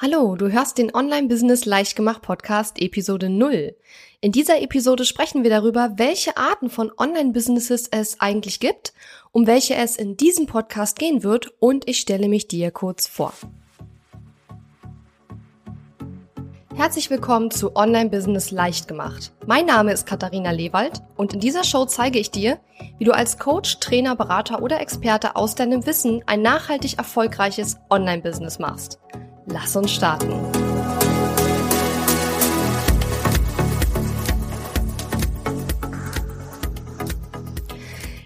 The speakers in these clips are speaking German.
Hallo, du hörst den Online-Business leicht gemacht Podcast Episode 0. In dieser Episode sprechen wir darüber, welche Arten von Online-Businesses es eigentlich gibt, um welche es in diesem Podcast gehen wird und ich stelle mich dir kurz vor. Herzlich willkommen zu Online Business leicht gemacht. Mein Name ist Katharina Lewald und in dieser Show zeige ich dir, wie du als Coach, Trainer, Berater oder Experte aus deinem Wissen ein nachhaltig erfolgreiches Online Business machst. Lass uns starten.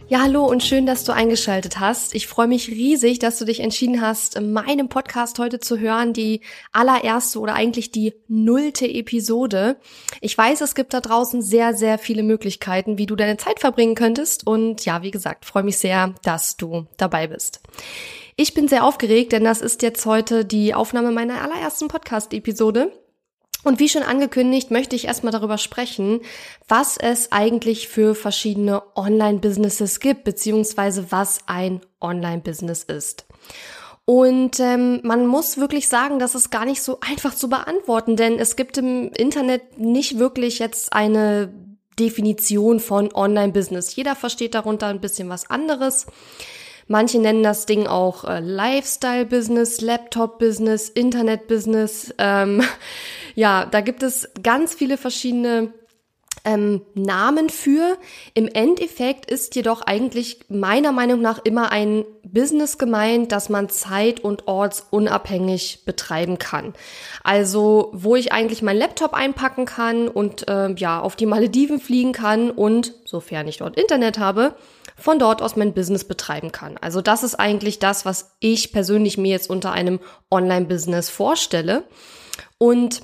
Ja, hallo und schön, dass du eingeschaltet hast. Ich freue mich riesig, dass du dich entschieden hast, meinem Podcast heute zu hören, die allererste oder eigentlich die nullte Episode. Ich weiß, es gibt da draußen sehr, sehr viele Möglichkeiten, wie du deine Zeit verbringen könntest. Und ja, wie gesagt, freue mich sehr, dass du dabei bist. Ich bin sehr aufgeregt, denn das ist jetzt heute die Aufnahme meiner allerersten Podcast-Episode. Und wie schon angekündigt, möchte ich erstmal darüber sprechen, was es eigentlich für verschiedene Online-Businesses gibt, beziehungsweise was ein Online-Business ist. Und ähm, man muss wirklich sagen, das ist gar nicht so einfach zu beantworten, denn es gibt im Internet nicht wirklich jetzt eine Definition von Online-Business. Jeder versteht darunter ein bisschen was anderes. Manche nennen das Ding auch äh, Lifestyle-Business, Laptop-Business, Internet-Business. Ähm, ja, da gibt es ganz viele verschiedene ähm, Namen für. Im Endeffekt ist jedoch eigentlich meiner Meinung nach immer ein Business gemeint, das man zeit- und ortsunabhängig betreiben kann. Also wo ich eigentlich meinen Laptop einpacken kann und äh, ja auf die Malediven fliegen kann und, sofern ich dort Internet habe, von dort aus mein Business betreiben kann. Also das ist eigentlich das, was ich persönlich mir jetzt unter einem Online-Business vorstelle. Und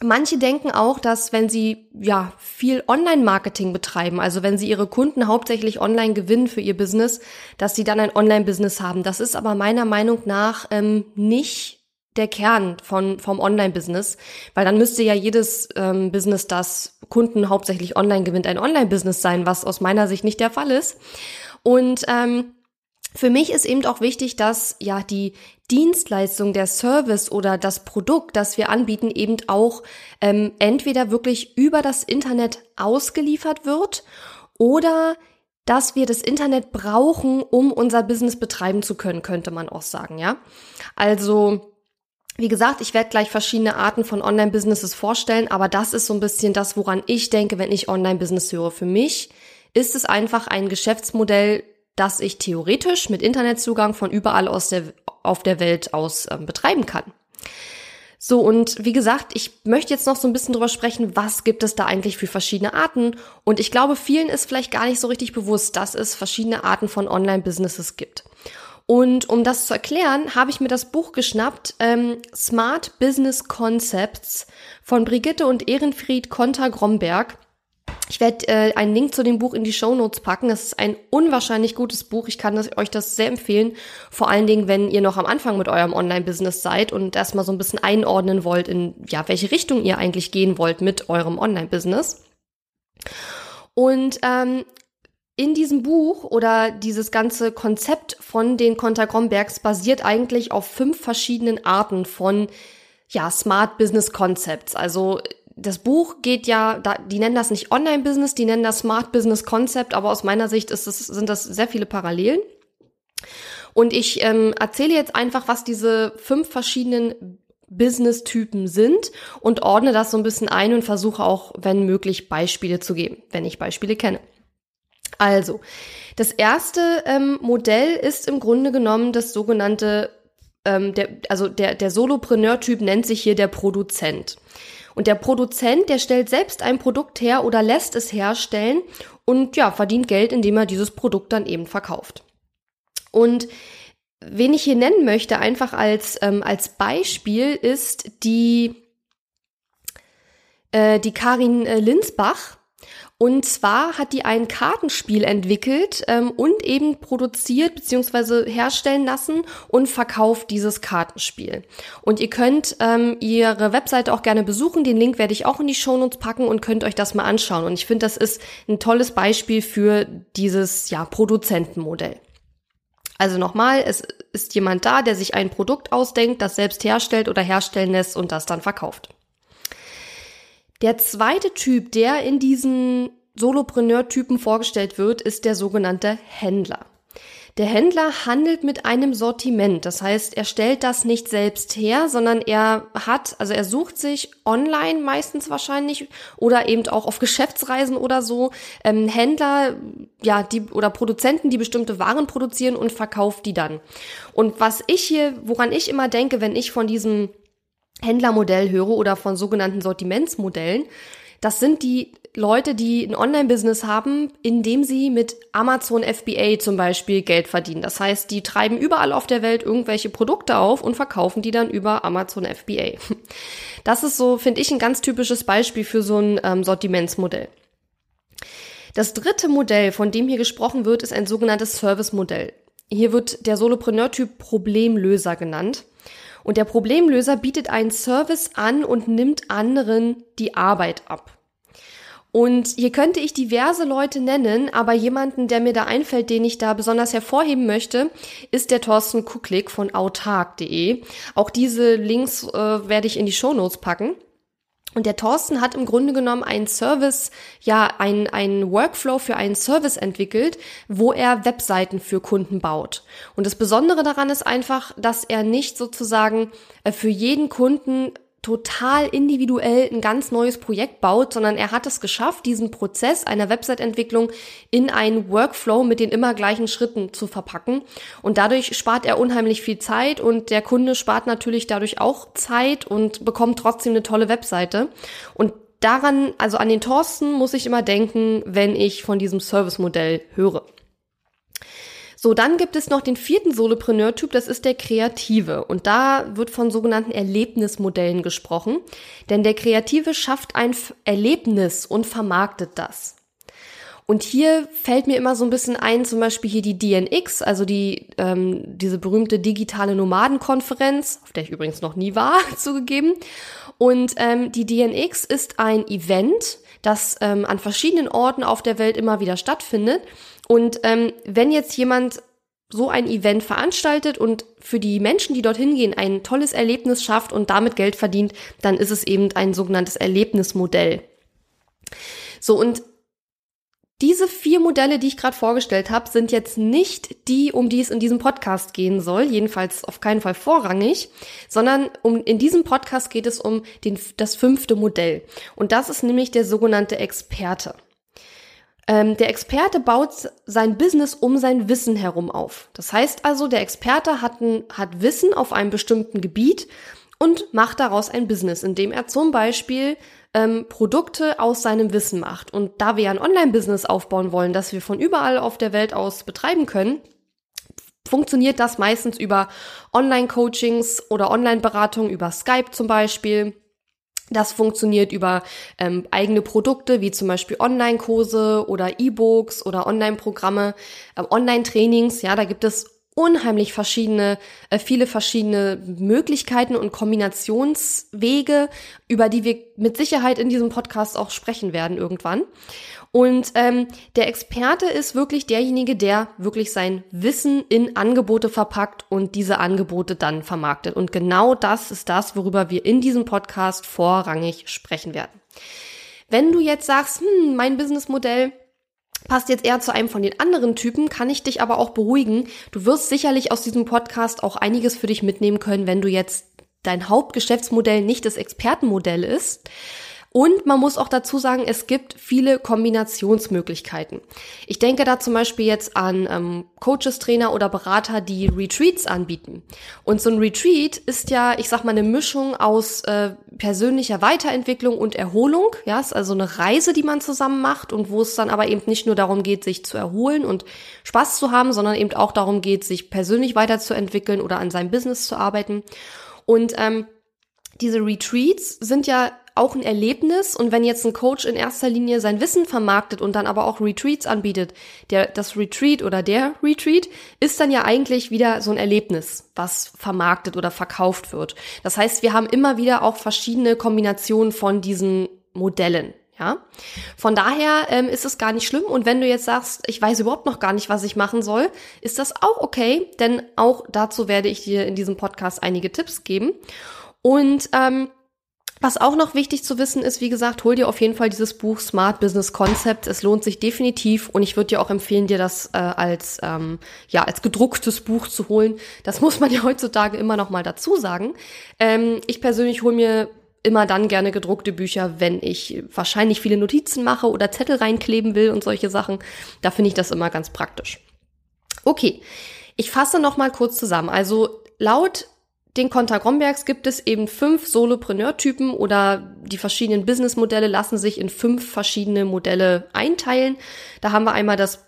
Manche denken auch, dass wenn sie ja viel Online-Marketing betreiben, also wenn sie ihre Kunden hauptsächlich online gewinnen für ihr Business, dass sie dann ein Online-Business haben. Das ist aber meiner Meinung nach ähm, nicht der Kern von, vom Online-Business, weil dann müsste ja jedes ähm, Business, das Kunden hauptsächlich online gewinnt, ein Online-Business sein, was aus meiner Sicht nicht der Fall ist. Und ähm, für mich ist eben auch wichtig, dass ja die Dienstleistung, der Service oder das Produkt, das wir anbieten, eben auch ähm, entweder wirklich über das Internet ausgeliefert wird oder dass wir das Internet brauchen, um unser Business betreiben zu können, könnte man auch sagen, ja. Also wie gesagt, ich werde gleich verschiedene Arten von Online-Businesses vorstellen, aber das ist so ein bisschen das, woran ich denke, wenn ich Online-Business höre. Für mich ist es einfach ein Geschäftsmodell, das ich theoretisch mit Internetzugang von überall aus der, auf der Welt aus äh, betreiben kann. So, und wie gesagt, ich möchte jetzt noch so ein bisschen drüber sprechen, was gibt es da eigentlich für verschiedene Arten. Und ich glaube, vielen ist vielleicht gar nicht so richtig bewusst, dass es verschiedene Arten von Online-Businesses gibt. Und um das zu erklären, habe ich mir das Buch geschnappt, ähm, Smart Business Concepts von Brigitte und Ehrenfried Konter-Gromberg. Ich werde äh, einen Link zu dem Buch in die Show Notes packen. Das ist ein unwahrscheinlich gutes Buch. Ich kann das, euch das sehr empfehlen. Vor allen Dingen, wenn ihr noch am Anfang mit eurem Online-Business seid und erstmal so ein bisschen einordnen wollt, in ja, welche Richtung ihr eigentlich gehen wollt mit eurem Online-Business. Und ähm, in diesem Buch oder dieses ganze Konzept von den Kontergrombergs basiert eigentlich auf fünf verschiedenen Arten von ja, Smart Business Concepts. Also das Buch geht ja, da, die nennen das nicht Online-Business, die nennen das Smart Business Concept, aber aus meiner Sicht ist es, sind das sehr viele Parallelen. Und ich ähm, erzähle jetzt einfach, was diese fünf verschiedenen Business-Typen sind und ordne das so ein bisschen ein und versuche auch, wenn möglich, Beispiele zu geben, wenn ich Beispiele kenne. Also, das erste ähm, Modell ist im Grunde genommen das sogenannte, ähm, der, also der, der Solopreneur-Typ nennt sich hier der Produzent. Und der Produzent, der stellt selbst ein Produkt her oder lässt es herstellen und ja, verdient Geld, indem er dieses Produkt dann eben verkauft. Und wen ich hier nennen möchte, einfach als, ähm, als Beispiel, ist die, äh, die Karin äh, Linsbach. Und zwar hat die ein Kartenspiel entwickelt ähm, und eben produziert bzw. herstellen lassen und verkauft dieses Kartenspiel. Und ihr könnt ähm, ihre Webseite auch gerne besuchen. Den Link werde ich auch in die Shownotes packen und könnt euch das mal anschauen. Und ich finde, das ist ein tolles Beispiel für dieses ja, Produzentenmodell. Also nochmal, es ist jemand da, der sich ein Produkt ausdenkt, das selbst herstellt oder herstellen lässt und das dann verkauft. Der zweite Typ, der in diesen Solopreneur-Typen vorgestellt wird, ist der sogenannte Händler. Der Händler handelt mit einem Sortiment. Das heißt, er stellt das nicht selbst her, sondern er hat, also er sucht sich online meistens wahrscheinlich oder eben auch auf Geschäftsreisen oder so ähm, Händler, ja, die oder Produzenten, die bestimmte Waren produzieren und verkauft die dann. Und was ich hier, woran ich immer denke, wenn ich von diesem Händlermodell höre oder von sogenannten Sortimentsmodellen, das sind die Leute, die ein Online-Business haben, indem sie mit Amazon FBA zum Beispiel Geld verdienen. Das heißt, die treiben überall auf der Welt irgendwelche Produkte auf und verkaufen die dann über Amazon FBA. Das ist so, finde ich, ein ganz typisches Beispiel für so ein ähm, Sortimentsmodell. Das dritte Modell, von dem hier gesprochen wird, ist ein sogenanntes Service-Modell. Hier wird der Solopreneur-Typ Problemlöser genannt. Und der Problemlöser bietet einen Service an und nimmt anderen die Arbeit ab. Und hier könnte ich diverse Leute nennen, aber jemanden, der mir da einfällt, den ich da besonders hervorheben möchte, ist der Thorsten Kucklick von autark.de. Auch diese Links äh, werde ich in die Shownotes packen. Und der Thorsten hat im Grunde genommen einen Service, ja, ein, ein Workflow für einen Service entwickelt, wo er Webseiten für Kunden baut. Und das Besondere daran ist einfach, dass er nicht sozusagen äh, für jeden Kunden total individuell ein ganz neues Projekt baut, sondern er hat es geschafft, diesen Prozess einer Website-Entwicklung in einen Workflow mit den immer gleichen Schritten zu verpacken. Und dadurch spart er unheimlich viel Zeit und der Kunde spart natürlich dadurch auch Zeit und bekommt trotzdem eine tolle Webseite. Und daran, also an den Thorsten muss ich immer denken, wenn ich von diesem Service-Modell höre. So, dann gibt es noch den vierten Solopreneur-Typ, das ist der Kreative. Und da wird von sogenannten Erlebnismodellen gesprochen. Denn der Kreative schafft ein Erlebnis und vermarktet das. Und hier fällt mir immer so ein bisschen ein, zum Beispiel hier die DNX, also die ähm, diese berühmte digitale Nomadenkonferenz, auf der ich übrigens noch nie war, zugegeben. Und ähm, die DNX ist ein Event, das ähm, an verschiedenen Orten auf der Welt immer wieder stattfindet. Und ähm, wenn jetzt jemand so ein Event veranstaltet und für die Menschen, die dorthin gehen, ein tolles Erlebnis schafft und damit Geld verdient, dann ist es eben ein sogenanntes Erlebnismodell. So, und diese vier Modelle, die ich gerade vorgestellt habe, sind jetzt nicht die, um die es in diesem Podcast gehen soll, jedenfalls auf keinen Fall vorrangig, sondern um, in diesem Podcast geht es um den, das fünfte Modell. Und das ist nämlich der sogenannte Experte. Ähm, der Experte baut sein Business um sein Wissen herum auf. Das heißt also, der Experte hat, ein, hat Wissen auf einem bestimmten Gebiet und macht daraus ein Business, indem er zum Beispiel ähm, Produkte aus seinem Wissen macht. Und da wir ein Online-Business aufbauen wollen, das wir von überall auf der Welt aus betreiben können, funktioniert das meistens über Online-Coachings oder Online-Beratung, über Skype zum Beispiel. Das funktioniert über ähm, eigene Produkte wie zum Beispiel Online-Kurse oder E-Books oder Online-Programme, äh, Online-Trainings. Ja, da gibt es unheimlich verschiedene, äh, viele verschiedene Möglichkeiten und Kombinationswege, über die wir mit Sicherheit in diesem Podcast auch sprechen werden irgendwann. Und ähm, der Experte ist wirklich derjenige, der wirklich sein Wissen in Angebote verpackt und diese Angebote dann vermarktet. Und genau das ist das, worüber wir in diesem Podcast vorrangig sprechen werden. Wenn du jetzt sagst, hm, mein Businessmodell passt jetzt eher zu einem von den anderen Typen, kann ich dich aber auch beruhigen. Du wirst sicherlich aus diesem Podcast auch einiges für dich mitnehmen können, wenn du jetzt dein Hauptgeschäftsmodell nicht das Expertenmodell ist, und man muss auch dazu sagen, es gibt viele Kombinationsmöglichkeiten. Ich denke da zum Beispiel jetzt an ähm, Coaches, Trainer oder Berater, die Retreats anbieten. Und so ein Retreat ist ja, ich sag mal, eine Mischung aus äh, persönlicher Weiterentwicklung und Erholung. Ja, ist also eine Reise, die man zusammen macht und wo es dann aber eben nicht nur darum geht, sich zu erholen und Spaß zu haben, sondern eben auch darum geht, sich persönlich weiterzuentwickeln oder an seinem Business zu arbeiten. Und ähm, diese Retreats sind ja auch ein Erlebnis und wenn jetzt ein Coach in erster Linie sein Wissen vermarktet und dann aber auch Retreats anbietet, der das Retreat oder der Retreat ist dann ja eigentlich wieder so ein Erlebnis, was vermarktet oder verkauft wird. Das heißt, wir haben immer wieder auch verschiedene Kombinationen von diesen Modellen. Ja, von daher ähm, ist es gar nicht schlimm. Und wenn du jetzt sagst, ich weiß überhaupt noch gar nicht, was ich machen soll, ist das auch okay, denn auch dazu werde ich dir in diesem Podcast einige Tipps geben. Und ähm, was auch noch wichtig zu wissen ist, wie gesagt, hol dir auf jeden Fall dieses Buch Smart Business Concept. Es lohnt sich definitiv und ich würde dir auch empfehlen, dir das äh, als ähm, ja als gedrucktes Buch zu holen. Das muss man ja heutzutage immer noch mal dazu sagen. Ähm, ich persönlich hole mir immer dann gerne gedruckte Bücher, wenn ich wahrscheinlich viele Notizen mache oder Zettel reinkleben will und solche Sachen. Da finde ich das immer ganz praktisch. Okay, ich fasse noch mal kurz zusammen. Also laut den Konter Grombergs gibt es eben fünf Solopreneur-Typen oder die verschiedenen Businessmodelle lassen sich in fünf verschiedene Modelle einteilen. Da haben wir einmal das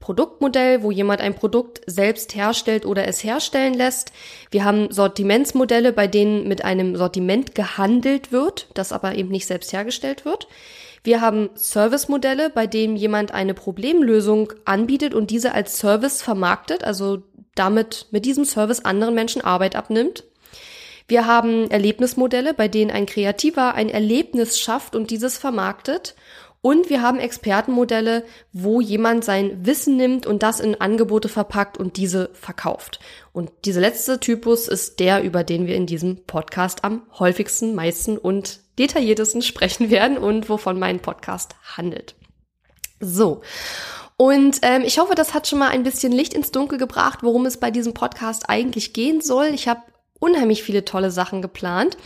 Produktmodell, wo jemand ein Produkt selbst herstellt oder es herstellen lässt. Wir haben Sortimentsmodelle, bei denen mit einem Sortiment gehandelt wird, das aber eben nicht selbst hergestellt wird. Wir haben Servicemodelle, bei denen jemand eine Problemlösung anbietet und diese als Service vermarktet, also damit mit diesem Service anderen Menschen Arbeit abnimmt. Wir haben Erlebnismodelle, bei denen ein Kreativer ein Erlebnis schafft und dieses vermarktet. Und wir haben Expertenmodelle, wo jemand sein Wissen nimmt und das in Angebote verpackt und diese verkauft. Und dieser letzte Typus ist der, über den wir in diesem Podcast am häufigsten, meisten und detailliertesten sprechen werden und wovon mein Podcast handelt. So. Und ähm, ich hoffe, das hat schon mal ein bisschen Licht ins Dunkel gebracht, worum es bei diesem Podcast eigentlich gehen soll. Ich habe unheimlich viele tolle Sachen geplant.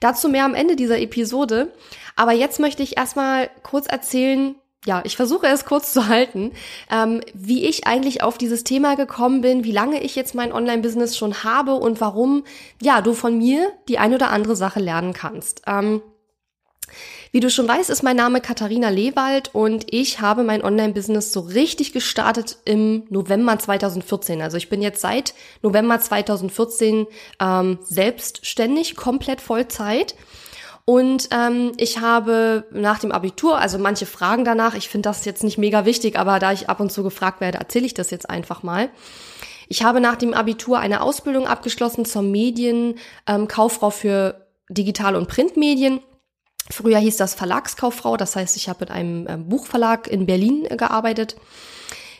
Dazu mehr am Ende dieser Episode. Aber jetzt möchte ich erstmal kurz erzählen, ja, ich versuche es kurz zu halten, ähm, wie ich eigentlich auf dieses Thema gekommen bin, wie lange ich jetzt mein Online-Business schon habe und warum, ja, du von mir die ein oder andere Sache lernen kannst. Ähm, wie du schon weißt, ist mein Name Katharina Lewald und ich habe mein Online-Business so richtig gestartet im November 2014. Also ich bin jetzt seit November 2014 ähm, selbstständig, komplett Vollzeit. Und ähm, ich habe nach dem Abitur, also manche fragen danach, ich finde das jetzt nicht mega wichtig, aber da ich ab und zu gefragt werde, erzähle ich das jetzt einfach mal. Ich habe nach dem Abitur eine Ausbildung abgeschlossen zur Medienkauffrau ähm, für Digital- und Printmedien Früher hieß das Verlagskauffrau, das heißt, ich habe in einem ähm, Buchverlag in Berlin äh, gearbeitet.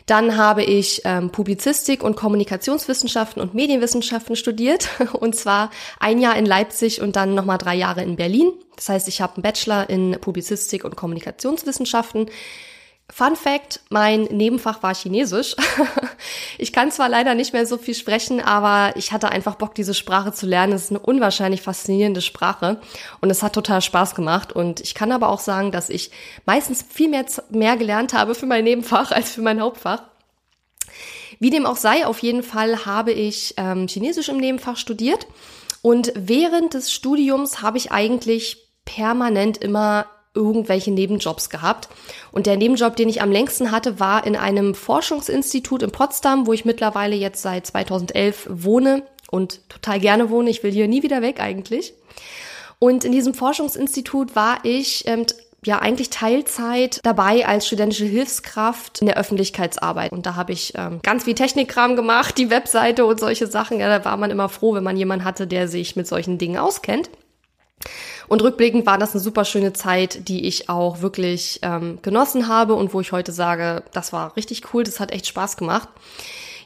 Dann habe ich ähm, Publizistik und Kommunikationswissenschaften und Medienwissenschaften studiert. Und zwar ein Jahr in Leipzig und dann nochmal drei Jahre in Berlin. Das heißt, ich habe einen Bachelor in Publizistik und Kommunikationswissenschaften Fun Fact, mein Nebenfach war Chinesisch. ich kann zwar leider nicht mehr so viel sprechen, aber ich hatte einfach Bock, diese Sprache zu lernen. Es ist eine unwahrscheinlich faszinierende Sprache und es hat total Spaß gemacht. Und ich kann aber auch sagen, dass ich meistens viel mehr, mehr gelernt habe für mein Nebenfach als für mein Hauptfach. Wie dem auch sei, auf jeden Fall habe ich ähm, Chinesisch im Nebenfach studiert und während des Studiums habe ich eigentlich permanent immer irgendwelche Nebenjobs gehabt. Und der Nebenjob, den ich am längsten hatte, war in einem Forschungsinstitut in Potsdam, wo ich mittlerweile jetzt seit 2011 wohne und total gerne wohne. Ich will hier nie wieder weg eigentlich. Und in diesem Forschungsinstitut war ich ähm, ja eigentlich Teilzeit dabei als studentische Hilfskraft in der Öffentlichkeitsarbeit. Und da habe ich ähm, ganz viel Technikkram gemacht, die Webseite und solche Sachen. Ja, da war man immer froh, wenn man jemanden hatte, der sich mit solchen Dingen auskennt. Und rückblickend war das eine super schöne Zeit, die ich auch wirklich ähm, genossen habe und wo ich heute sage, das war richtig cool, das hat echt Spaß gemacht.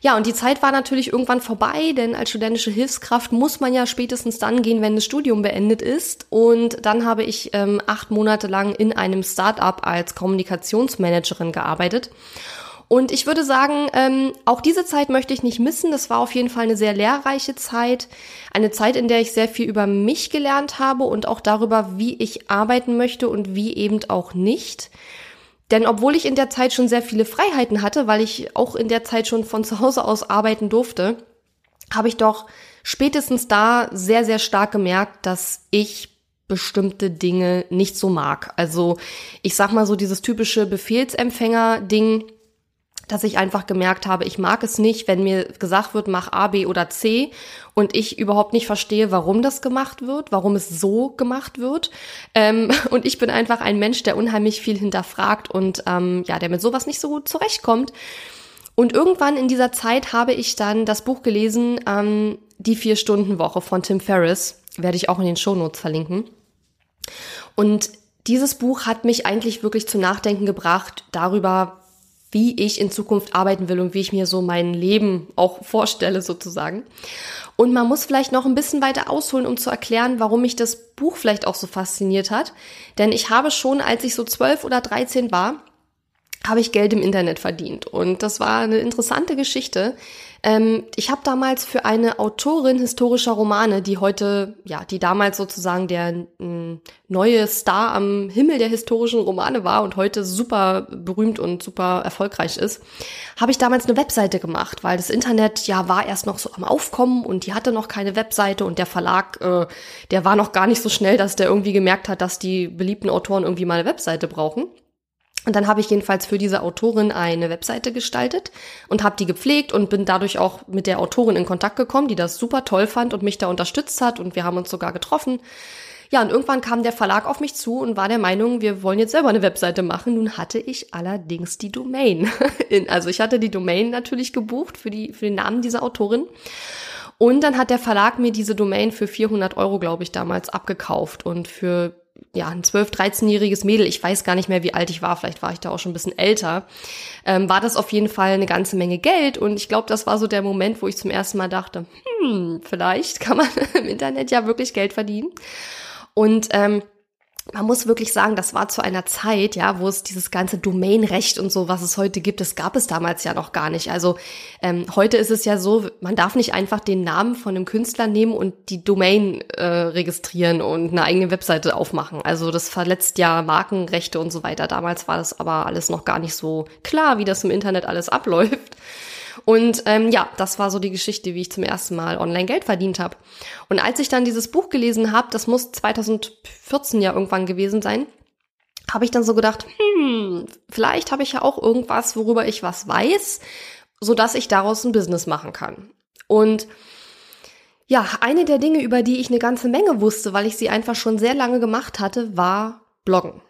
Ja, und die Zeit war natürlich irgendwann vorbei, denn als studentische Hilfskraft muss man ja spätestens dann gehen, wenn das Studium beendet ist. Und dann habe ich ähm, acht Monate lang in einem Startup als Kommunikationsmanagerin gearbeitet. Und ich würde sagen, ähm, auch diese Zeit möchte ich nicht missen. Das war auf jeden Fall eine sehr lehrreiche Zeit. Eine Zeit, in der ich sehr viel über mich gelernt habe und auch darüber, wie ich arbeiten möchte und wie eben auch nicht. Denn obwohl ich in der Zeit schon sehr viele Freiheiten hatte, weil ich auch in der Zeit schon von zu Hause aus arbeiten durfte, habe ich doch spätestens da sehr, sehr stark gemerkt, dass ich bestimmte Dinge nicht so mag. Also ich sag mal so dieses typische Befehlsempfänger-Ding, dass ich einfach gemerkt habe, ich mag es nicht, wenn mir gesagt wird, mach A, B oder C und ich überhaupt nicht verstehe, warum das gemacht wird, warum es so gemacht wird. Ähm, und ich bin einfach ein Mensch, der unheimlich viel hinterfragt und ähm, ja, der mit sowas nicht so gut zurechtkommt. Und irgendwann in dieser Zeit habe ich dann das Buch gelesen, ähm, Die Vier-Stunden-Woche von Tim Ferriss, werde ich auch in den Shownotes verlinken. Und dieses Buch hat mich eigentlich wirklich zum Nachdenken gebracht darüber, wie ich in Zukunft arbeiten will und wie ich mir so mein Leben auch vorstelle sozusagen. Und man muss vielleicht noch ein bisschen weiter ausholen, um zu erklären, warum mich das Buch vielleicht auch so fasziniert hat. Denn ich habe schon, als ich so zwölf oder dreizehn war, habe ich Geld im Internet verdient. Und das war eine interessante Geschichte. Ähm, ich habe damals für eine Autorin historischer Romane, die heute, ja, die damals sozusagen der m, neue Star am Himmel der historischen Romane war und heute super berühmt und super erfolgreich ist, habe ich damals eine Webseite gemacht, weil das Internet ja war erst noch so am Aufkommen und die hatte noch keine Webseite und der Verlag, äh, der war noch gar nicht so schnell, dass der irgendwie gemerkt hat, dass die beliebten Autoren irgendwie mal eine Webseite brauchen. Und dann habe ich jedenfalls für diese Autorin eine Webseite gestaltet und habe die gepflegt und bin dadurch auch mit der Autorin in Kontakt gekommen, die das super toll fand und mich da unterstützt hat und wir haben uns sogar getroffen. Ja, und irgendwann kam der Verlag auf mich zu und war der Meinung, wir wollen jetzt selber eine Webseite machen. Nun hatte ich allerdings die Domain. also ich hatte die Domain natürlich gebucht für, die, für den Namen dieser Autorin. Und dann hat der Verlag mir diese Domain für 400 Euro, glaube ich, damals abgekauft. Und für ja, ein 12-, 13-jähriges Mädel, ich weiß gar nicht mehr, wie alt ich war, vielleicht war ich da auch schon ein bisschen älter, ähm, war das auf jeden Fall eine ganze Menge Geld. Und ich glaube, das war so der Moment, wo ich zum ersten Mal dachte, hm, vielleicht kann man im Internet ja wirklich Geld verdienen. Und ähm, man muss wirklich sagen, das war zu einer Zeit, ja, wo es dieses ganze Domainrecht und so, was es heute gibt, das gab es damals ja noch gar nicht. Also ähm, heute ist es ja so, man darf nicht einfach den Namen von einem Künstler nehmen und die Domain äh, registrieren und eine eigene Webseite aufmachen. Also das verletzt ja Markenrechte und so weiter. Damals war das aber alles noch gar nicht so klar, wie das im Internet alles abläuft. Und ähm, ja, das war so die Geschichte, wie ich zum ersten Mal online Geld verdient habe. Und als ich dann dieses Buch gelesen habe, das muss 2014 ja irgendwann gewesen sein, habe ich dann so gedacht, hm, vielleicht habe ich ja auch irgendwas, worüber ich was weiß, so dass ich daraus ein Business machen kann. Und ja, eine der Dinge, über die ich eine ganze Menge wusste, weil ich sie einfach schon sehr lange gemacht hatte, war Bloggen.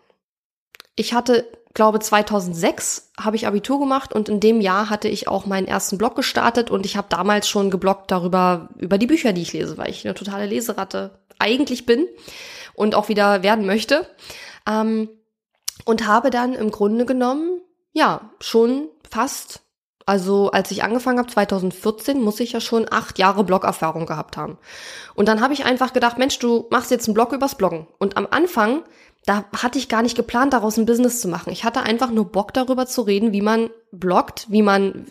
Ich hatte glaube 2006 habe ich Abitur gemacht und in dem Jahr hatte ich auch meinen ersten Blog gestartet und ich habe damals schon gebloggt darüber über die Bücher, die ich lese, weil ich eine totale Leseratte eigentlich bin und auch wieder werden möchte. Ähm, und habe dann im Grunde genommen ja schon fast also als ich angefangen habe 2014, muss ich ja schon acht Jahre Bloggerfahrung gehabt haben. Und dann habe ich einfach gedacht, Mensch, du machst jetzt einen Blog übers Bloggen. Und am Anfang da hatte ich gar nicht geplant, daraus ein Business zu machen. Ich hatte einfach nur Bock darüber zu reden, wie man bloggt, wie man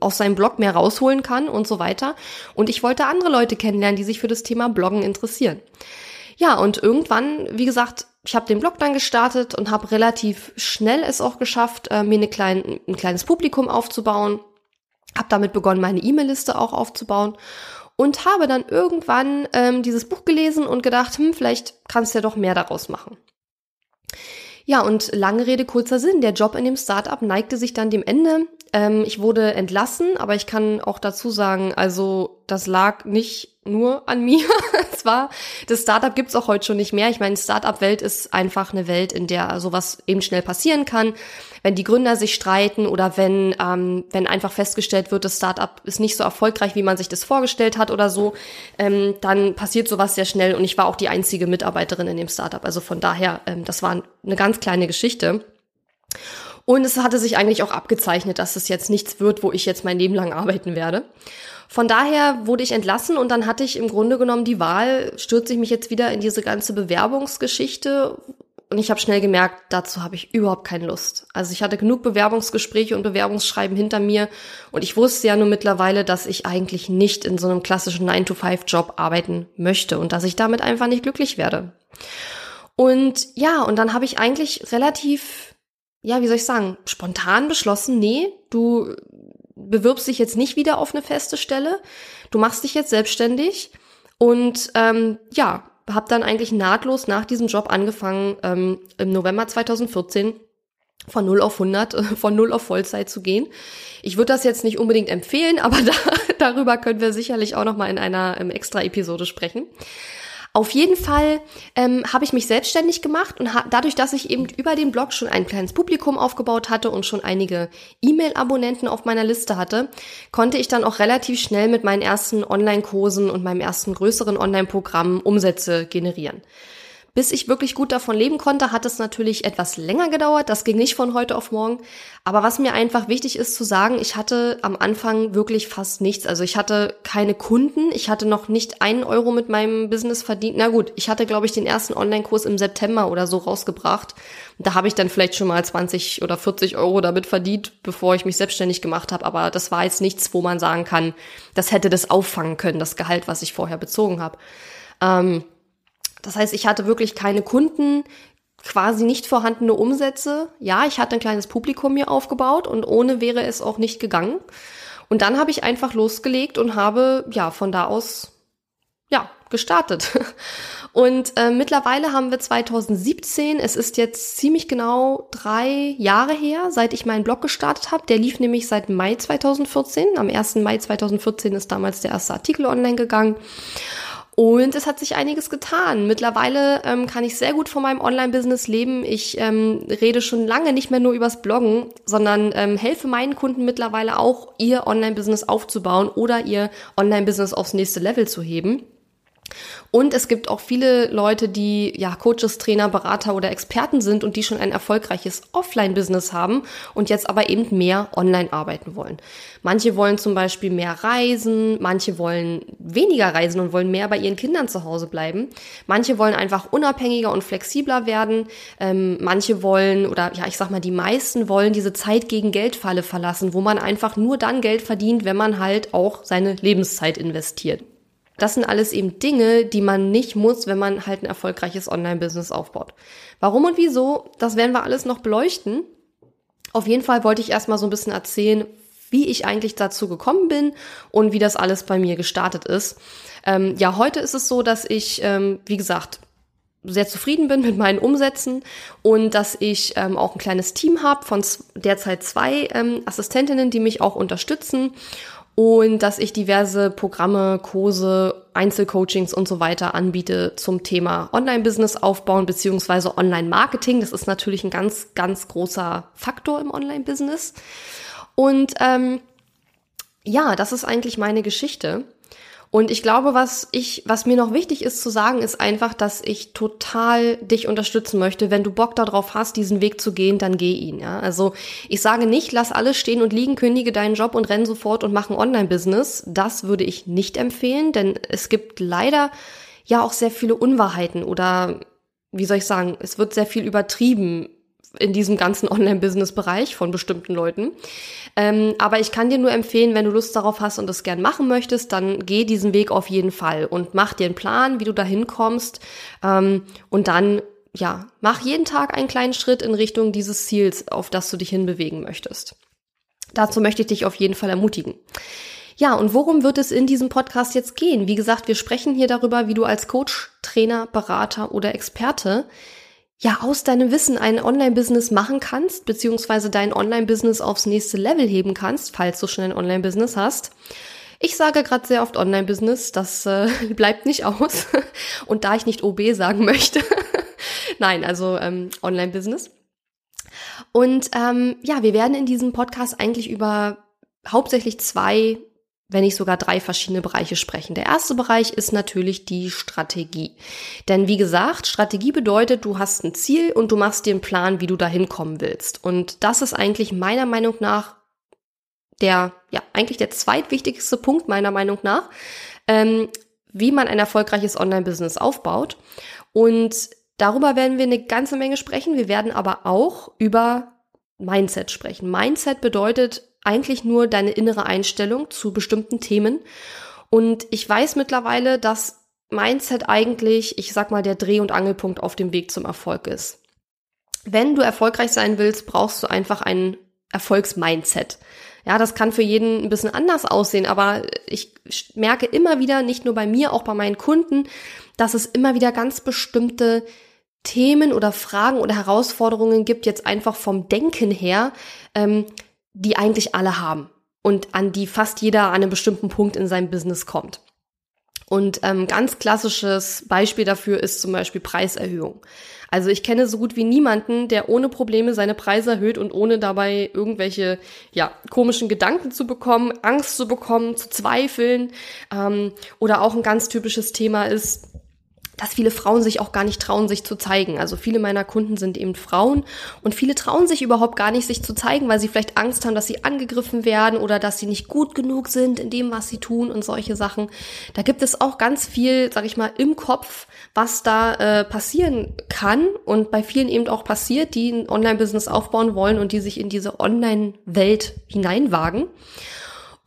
aus seinem Blog mehr rausholen kann und so weiter. Und ich wollte andere Leute kennenlernen, die sich für das Thema Bloggen interessieren. Ja, und irgendwann, wie gesagt, ich habe den Blog dann gestartet und habe relativ schnell es auch geschafft, äh, mir eine klein, ein kleines Publikum aufzubauen. Habe damit begonnen, meine E-Mail-Liste auch aufzubauen und habe dann irgendwann ähm, dieses Buch gelesen und gedacht, hm, vielleicht kannst du ja doch mehr daraus machen. Ja, und lange Rede, kurzer Sinn. Der Job in dem Startup neigte sich dann dem Ende. Ähm, ich wurde entlassen, aber ich kann auch dazu sagen, also das lag nicht nur an mir. es war, das Startup gibt's auch heute schon nicht mehr. Ich meine, Startup-Welt ist einfach eine Welt, in der sowas eben schnell passieren kann. Wenn die Gründer sich streiten oder wenn, ähm, wenn einfach festgestellt wird, das Startup ist nicht so erfolgreich, wie man sich das vorgestellt hat oder so, ähm, dann passiert sowas sehr schnell. Und ich war auch die einzige Mitarbeiterin in dem Startup. Also von daher, ähm, das war eine ganz kleine Geschichte. Und es hatte sich eigentlich auch abgezeichnet, dass es jetzt nichts wird, wo ich jetzt mein Leben lang arbeiten werde. Von daher wurde ich entlassen und dann hatte ich im Grunde genommen die Wahl, stürze ich mich jetzt wieder in diese ganze Bewerbungsgeschichte und ich habe schnell gemerkt, dazu habe ich überhaupt keine Lust. Also ich hatte genug Bewerbungsgespräche und Bewerbungsschreiben hinter mir und ich wusste ja nur mittlerweile, dass ich eigentlich nicht in so einem klassischen 9-to-5-Job arbeiten möchte und dass ich damit einfach nicht glücklich werde. Und ja, und dann habe ich eigentlich relativ, ja, wie soll ich sagen, spontan beschlossen, nee, du bewirbst dich jetzt nicht wieder auf eine feste Stelle, du machst dich jetzt selbstständig und ähm, ja, habe dann eigentlich nahtlos nach diesem Job angefangen, ähm, im November 2014 von 0 auf 100, von 0 auf Vollzeit zu gehen. Ich würde das jetzt nicht unbedingt empfehlen, aber da, darüber können wir sicherlich auch noch mal in einer ähm, extra Episode sprechen. Auf jeden Fall ähm, habe ich mich selbstständig gemacht und dadurch, dass ich eben über den Blog schon ein kleines Publikum aufgebaut hatte und schon einige E-Mail-Abonnenten auf meiner Liste hatte, konnte ich dann auch relativ schnell mit meinen ersten Online-Kursen und meinem ersten größeren Online-Programm Umsätze generieren. Bis ich wirklich gut davon leben konnte, hat es natürlich etwas länger gedauert. Das ging nicht von heute auf morgen. Aber was mir einfach wichtig ist zu sagen, ich hatte am Anfang wirklich fast nichts. Also ich hatte keine Kunden. Ich hatte noch nicht einen Euro mit meinem Business verdient. Na gut, ich hatte, glaube ich, den ersten Online-Kurs im September oder so rausgebracht. Da habe ich dann vielleicht schon mal 20 oder 40 Euro damit verdient, bevor ich mich selbstständig gemacht habe. Aber das war jetzt nichts, wo man sagen kann, das hätte das auffangen können, das Gehalt, was ich vorher bezogen habe. Ähm, das heißt, ich hatte wirklich keine Kunden, quasi nicht vorhandene Umsätze. Ja, ich hatte ein kleines Publikum mir aufgebaut und ohne wäre es auch nicht gegangen. Und dann habe ich einfach losgelegt und habe ja von da aus ja gestartet. Und äh, mittlerweile haben wir 2017. Es ist jetzt ziemlich genau drei Jahre her, seit ich meinen Blog gestartet habe. Der lief nämlich seit Mai 2014. Am 1. Mai 2014 ist damals der erste Artikel online gegangen. Und es hat sich einiges getan. Mittlerweile ähm, kann ich sehr gut von meinem Online-Business leben. Ich ähm, rede schon lange nicht mehr nur übers Bloggen, sondern ähm, helfe meinen Kunden mittlerweile auch, ihr Online-Business aufzubauen oder ihr Online-Business aufs nächste Level zu heben. Und es gibt auch viele Leute, die ja Coaches, Trainer, Berater oder Experten sind und die schon ein erfolgreiches Offline-Business haben und jetzt aber eben mehr online arbeiten wollen. Manche wollen zum Beispiel mehr reisen, manche wollen weniger reisen und wollen mehr bei ihren Kindern zu Hause bleiben. Manche wollen einfach unabhängiger und flexibler werden. Ähm, manche wollen oder ja, ich sag mal, die meisten wollen diese Zeit gegen Geldfalle verlassen, wo man einfach nur dann Geld verdient, wenn man halt auch seine Lebenszeit investiert. Das sind alles eben Dinge, die man nicht muss, wenn man halt ein erfolgreiches Online-Business aufbaut. Warum und wieso, das werden wir alles noch beleuchten. Auf jeden Fall wollte ich erstmal so ein bisschen erzählen, wie ich eigentlich dazu gekommen bin und wie das alles bei mir gestartet ist. Ähm, ja, heute ist es so, dass ich, ähm, wie gesagt, sehr zufrieden bin mit meinen Umsätzen und dass ich ähm, auch ein kleines Team habe von derzeit zwei ähm, Assistentinnen, die mich auch unterstützen und dass ich diverse Programme, Kurse, Einzelcoachings und so weiter anbiete zum Thema Online-Business aufbauen beziehungsweise Online-Marketing. Das ist natürlich ein ganz, ganz großer Faktor im Online-Business. Und ähm, ja, das ist eigentlich meine Geschichte. Und ich glaube, was ich, was mir noch wichtig ist zu sagen, ist einfach, dass ich total dich unterstützen möchte. Wenn du Bock darauf hast, diesen Weg zu gehen, dann geh ihn. Ja? Also ich sage nicht, lass alles stehen und liegen, kündige deinen Job und renn sofort und mach ein Online-Business. Das würde ich nicht empfehlen, denn es gibt leider ja auch sehr viele Unwahrheiten oder wie soll ich sagen, es wird sehr viel übertrieben in diesem ganzen Online-Business-Bereich von bestimmten Leuten. Ähm, aber ich kann dir nur empfehlen, wenn du Lust darauf hast und das gern machen möchtest, dann geh diesen Weg auf jeden Fall und mach dir einen Plan, wie du da hinkommst. Ähm, und dann, ja, mach jeden Tag einen kleinen Schritt in Richtung dieses Ziels, auf das du dich hinbewegen möchtest. Dazu möchte ich dich auf jeden Fall ermutigen. Ja, und worum wird es in diesem Podcast jetzt gehen? Wie gesagt, wir sprechen hier darüber, wie du als Coach, Trainer, Berater oder Experte ja aus deinem Wissen ein Online-Business machen kannst, beziehungsweise dein Online-Business aufs nächste Level heben kannst, falls du schon ein Online-Business hast. Ich sage gerade sehr oft Online-Business, das äh, bleibt nicht aus. Und da ich nicht OB sagen möchte, nein, also ähm, Online-Business. Und ähm, ja, wir werden in diesem Podcast eigentlich über hauptsächlich zwei wenn nicht sogar drei verschiedene Bereiche sprechen. Der erste Bereich ist natürlich die Strategie. Denn wie gesagt, Strategie bedeutet, du hast ein Ziel und du machst dir einen Plan, wie du da hinkommen willst. Und das ist eigentlich meiner Meinung nach der, ja, eigentlich der zweitwichtigste Punkt meiner Meinung nach, ähm, wie man ein erfolgreiches Online-Business aufbaut. Und darüber werden wir eine ganze Menge sprechen. Wir werden aber auch über Mindset sprechen. Mindset bedeutet eigentlich nur deine innere Einstellung zu bestimmten Themen. Und ich weiß mittlerweile, dass Mindset eigentlich, ich sag mal, der Dreh- und Angelpunkt auf dem Weg zum Erfolg ist. Wenn du erfolgreich sein willst, brauchst du einfach ein Erfolgsmindset. Ja, das kann für jeden ein bisschen anders aussehen, aber ich merke immer wieder, nicht nur bei mir, auch bei meinen Kunden, dass es immer wieder ganz bestimmte Themen oder Fragen oder Herausforderungen gibt, jetzt einfach vom Denken her, ähm, die eigentlich alle haben und an die fast jeder an einem bestimmten Punkt in seinem Business kommt. Und ähm, ganz klassisches Beispiel dafür ist zum Beispiel Preiserhöhung. Also ich kenne so gut wie niemanden, der ohne Probleme seine Preise erhöht und ohne dabei irgendwelche ja komischen Gedanken zu bekommen, Angst zu bekommen, zu zweifeln. Ähm, oder auch ein ganz typisches Thema ist, dass viele Frauen sich auch gar nicht trauen, sich zu zeigen. Also viele meiner Kunden sind eben Frauen und viele trauen sich überhaupt gar nicht, sich zu zeigen, weil sie vielleicht Angst haben, dass sie angegriffen werden oder dass sie nicht gut genug sind in dem, was sie tun und solche Sachen. Da gibt es auch ganz viel, sag ich mal, im Kopf, was da äh, passieren kann und bei vielen eben auch passiert, die ein Online-Business aufbauen wollen und die sich in diese Online-Welt hineinwagen.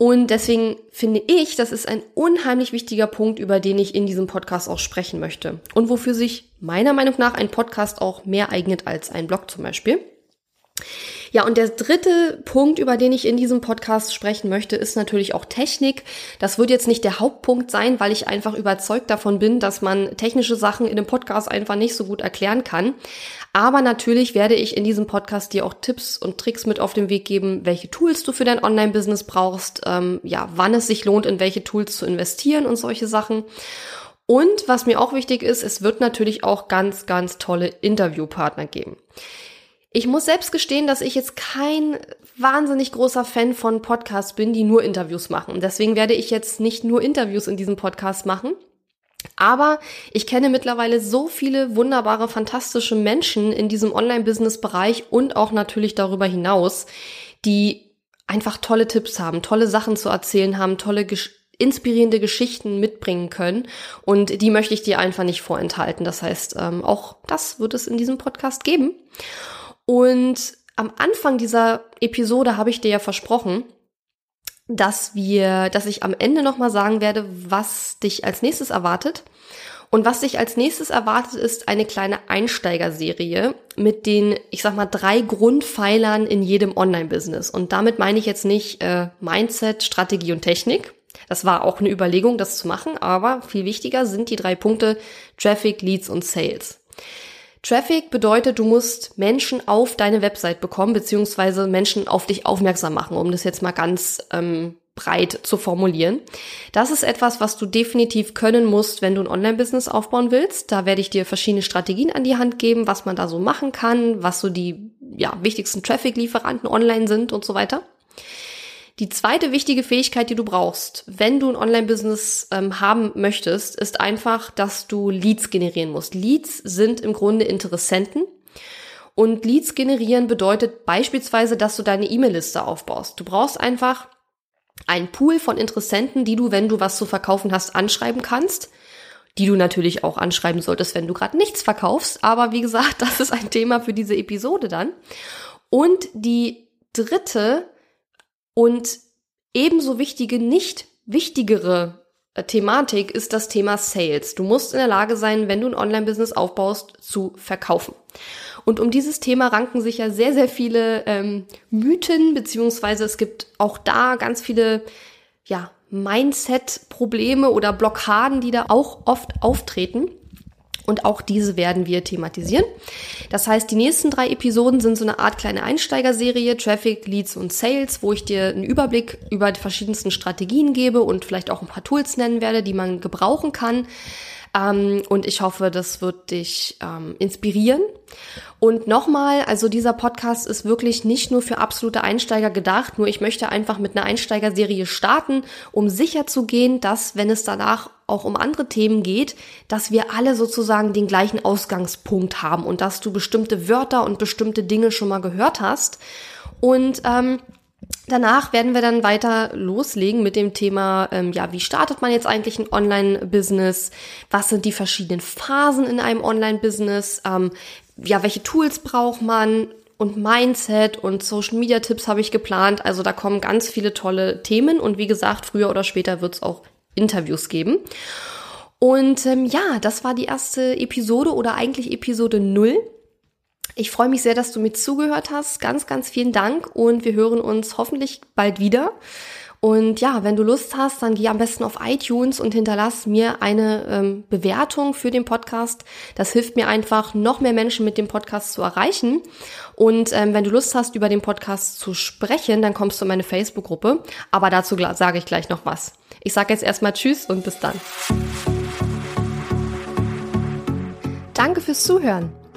Und deswegen finde ich, das ist ein unheimlich wichtiger Punkt, über den ich in diesem Podcast auch sprechen möchte. Und wofür sich meiner Meinung nach ein Podcast auch mehr eignet als ein Blog zum Beispiel. Ja, und der dritte Punkt, über den ich in diesem Podcast sprechen möchte, ist natürlich auch Technik. Das wird jetzt nicht der Hauptpunkt sein, weil ich einfach überzeugt davon bin, dass man technische Sachen in einem Podcast einfach nicht so gut erklären kann. Aber natürlich werde ich in diesem Podcast dir auch Tipps und Tricks mit auf den Weg geben, welche Tools du für dein Online-Business brauchst, ähm, ja, wann es sich lohnt, in welche Tools zu investieren und solche Sachen. Und was mir auch wichtig ist, es wird natürlich auch ganz, ganz tolle Interviewpartner geben. Ich muss selbst gestehen, dass ich jetzt kein wahnsinnig großer Fan von Podcasts bin, die nur Interviews machen. Deswegen werde ich jetzt nicht nur Interviews in diesem Podcast machen. Aber ich kenne mittlerweile so viele wunderbare, fantastische Menschen in diesem Online-Business-Bereich und auch natürlich darüber hinaus, die einfach tolle Tipps haben, tolle Sachen zu erzählen haben, tolle inspirierende Geschichten mitbringen können. Und die möchte ich dir einfach nicht vorenthalten. Das heißt, ähm, auch das wird es in diesem Podcast geben. Und am Anfang dieser Episode habe ich dir ja versprochen, dass wir, dass ich am Ende nochmal sagen werde, was dich als nächstes erwartet. Und was dich als nächstes erwartet, ist eine kleine Einsteigerserie mit den, ich sag mal, drei Grundpfeilern in jedem Online-Business. Und damit meine ich jetzt nicht äh, Mindset, Strategie und Technik. Das war auch eine Überlegung, das zu machen, aber viel wichtiger sind die drei Punkte Traffic, Leads und Sales. Traffic bedeutet, du musst Menschen auf deine Website bekommen, beziehungsweise Menschen auf dich aufmerksam machen, um das jetzt mal ganz ähm, breit zu formulieren. Das ist etwas, was du definitiv können musst, wenn du ein Online-Business aufbauen willst. Da werde ich dir verschiedene Strategien an die Hand geben, was man da so machen kann, was so die ja, wichtigsten Traffic-Lieferanten online sind und so weiter. Die zweite wichtige Fähigkeit, die du brauchst, wenn du ein Online-Business ähm, haben möchtest, ist einfach, dass du Leads generieren musst. Leads sind im Grunde Interessenten. Und Leads generieren bedeutet beispielsweise, dass du deine E-Mail-Liste aufbaust. Du brauchst einfach einen Pool von Interessenten, die du, wenn du was zu verkaufen hast, anschreiben kannst. Die du natürlich auch anschreiben solltest, wenn du gerade nichts verkaufst. Aber wie gesagt, das ist ein Thema für diese Episode dann. Und die dritte und ebenso wichtige, nicht wichtigere äh, Thematik ist das Thema Sales. Du musst in der Lage sein, wenn du ein Online-Business aufbaust, zu verkaufen. Und um dieses Thema ranken sich ja sehr, sehr viele ähm, Mythen, beziehungsweise es gibt auch da ganz viele, ja, Mindset-Probleme oder Blockaden, die da auch oft auftreten. Und auch diese werden wir thematisieren. Das heißt, die nächsten drei Episoden sind so eine Art kleine Einsteigerserie, Traffic, Leads und Sales, wo ich dir einen Überblick über die verschiedensten Strategien gebe und vielleicht auch ein paar Tools nennen werde, die man gebrauchen kann. Ähm, und ich hoffe, das wird dich ähm, inspirieren. Und nochmal, also dieser Podcast ist wirklich nicht nur für absolute Einsteiger gedacht, nur ich möchte einfach mit einer Einsteigerserie starten, um sicher zu gehen, dass, wenn es danach auch um andere Themen geht, dass wir alle sozusagen den gleichen Ausgangspunkt haben und dass du bestimmte Wörter und bestimmte Dinge schon mal gehört hast. Und ähm, Danach werden wir dann weiter loslegen mit dem Thema, ähm, ja, wie startet man jetzt eigentlich ein Online-Business? Was sind die verschiedenen Phasen in einem Online-Business? Ähm, ja, welche Tools braucht man? Und Mindset und Social-Media-Tipps habe ich geplant. Also da kommen ganz viele tolle Themen und wie gesagt, früher oder später wird es auch Interviews geben. Und ähm, ja, das war die erste Episode oder eigentlich Episode null. Ich freue mich sehr, dass du mir zugehört hast. Ganz, ganz vielen Dank und wir hören uns hoffentlich bald wieder. Und ja, wenn du Lust hast, dann geh am besten auf iTunes und hinterlass mir eine ähm, Bewertung für den Podcast. Das hilft mir einfach, noch mehr Menschen mit dem Podcast zu erreichen. Und ähm, wenn du Lust hast, über den Podcast zu sprechen, dann kommst du in meine Facebook-Gruppe. Aber dazu sage ich gleich noch was. Ich sage jetzt erstmal Tschüss und bis dann. Danke fürs Zuhören.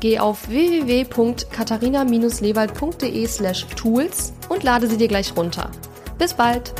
geh auf www.katharina-lewald.de slash tools und lade sie dir gleich runter. Bis bald!